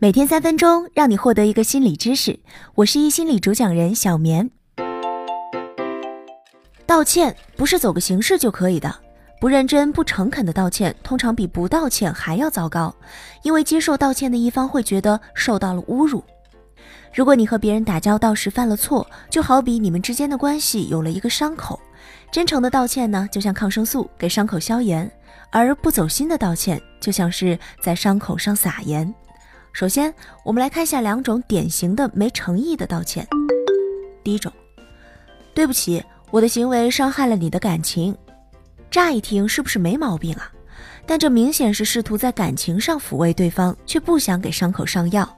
每天三分钟，让你获得一个心理知识。我是一心理主讲人小棉。道歉不是走个形式就可以的，不认真、不诚恳的道歉，通常比不道歉还要糟糕。因为接受道歉的一方会觉得受到了侮辱。如果你和别人打交道时犯了错，就好比你们之间的关系有了一个伤口，真诚的道歉呢，就像抗生素，给伤口消炎；而不走心的道歉，就像是在伤口上撒盐。首先，我们来看一下两种典型的没诚意的道歉。第一种，对不起，我的行为伤害了你的感情。乍一听是不是没毛病啊？但这明显是试图在感情上抚慰对方，却不想给伤口上药。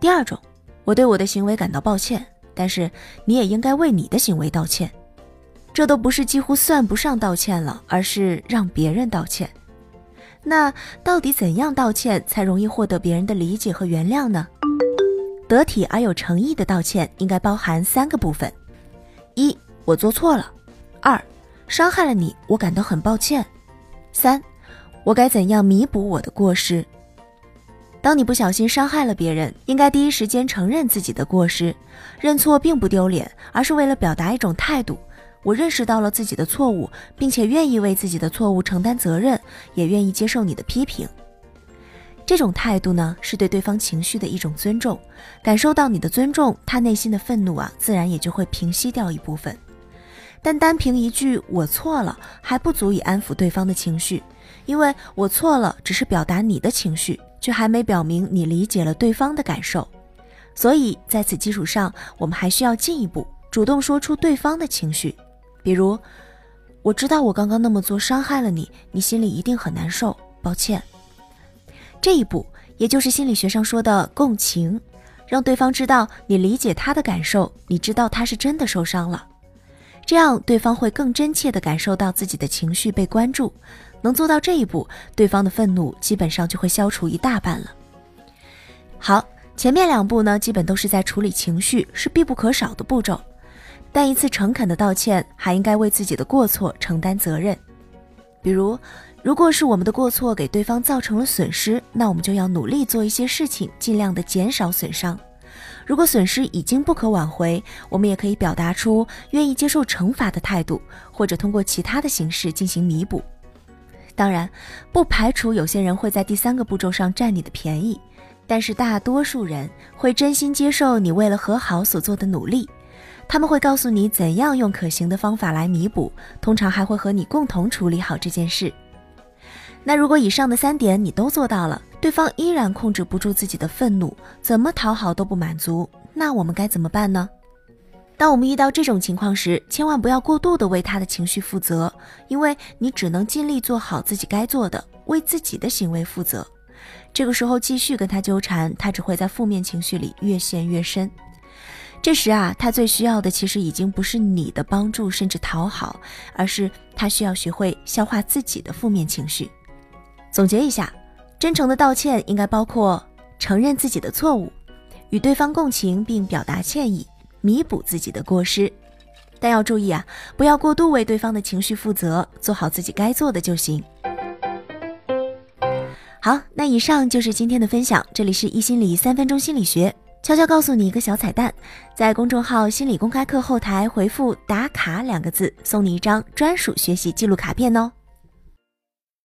第二种，我对我的行为感到抱歉，但是你也应该为你的行为道歉。这都不是几乎算不上道歉了，而是让别人道歉。那到底怎样道歉才容易获得别人的理解和原谅呢？得体而有诚意的道歉应该包含三个部分：一，我做错了；二，伤害了你，我感到很抱歉；三，我该怎样弥补我的过失？当你不小心伤害了别人，应该第一时间承认自己的过失，认错并不丢脸，而是为了表达一种态度。我认识到了自己的错误，并且愿意为自己的错误承担责任，也愿意接受你的批评。这种态度呢，是对对方情绪的一种尊重。感受到你的尊重，他内心的愤怒啊，自然也就会平息掉一部分。但单凭一句“我错了”还不足以安抚对方的情绪，因为我错了只是表达你的情绪，却还没表明你理解了对方的感受。所以在此基础上，我们还需要进一步主动说出对方的情绪。比如，我知道我刚刚那么做伤害了你，你心里一定很难受，抱歉。这一步，也就是心理学上说的共情，让对方知道你理解他的感受，你知道他是真的受伤了，这样对方会更真切地感受到自己的情绪被关注。能做到这一步，对方的愤怒基本上就会消除一大半了。好，前面两步呢，基本都是在处理情绪，是必不可少的步骤。但一次诚恳的道歉，还应该为自己的过错承担责任。比如，如果是我们的过错给对方造成了损失，那我们就要努力做一些事情，尽量的减少损伤。如果损失已经不可挽回，我们也可以表达出愿意接受惩罚的态度，或者通过其他的形式进行弥补。当然，不排除有些人会在第三个步骤上占你的便宜，但是大多数人会真心接受你为了和好所做的努力。他们会告诉你怎样用可行的方法来弥补，通常还会和你共同处理好这件事。那如果以上的三点你都做到了，对方依然控制不住自己的愤怒，怎么讨好都不满足，那我们该怎么办呢？当我们遇到这种情况时，千万不要过度的为他的情绪负责，因为你只能尽力做好自己该做的，为自己的行为负责。这个时候继续跟他纠缠，他只会在负面情绪里越陷越深。这时啊，他最需要的其实已经不是你的帮助，甚至讨好，而是他需要学会消化自己的负面情绪。总结一下，真诚的道歉应该包括承认自己的错误，与对方共情并表达歉意，弥补自己的过失。但要注意啊，不要过度为对方的情绪负责，做好自己该做的就行。好，那以上就是今天的分享。这里是一心理三分钟心理学。悄悄告诉你一个小彩蛋，在公众号“心理公开课”后台回复“打卡”两个字，送你一张专属学习记录卡片哦。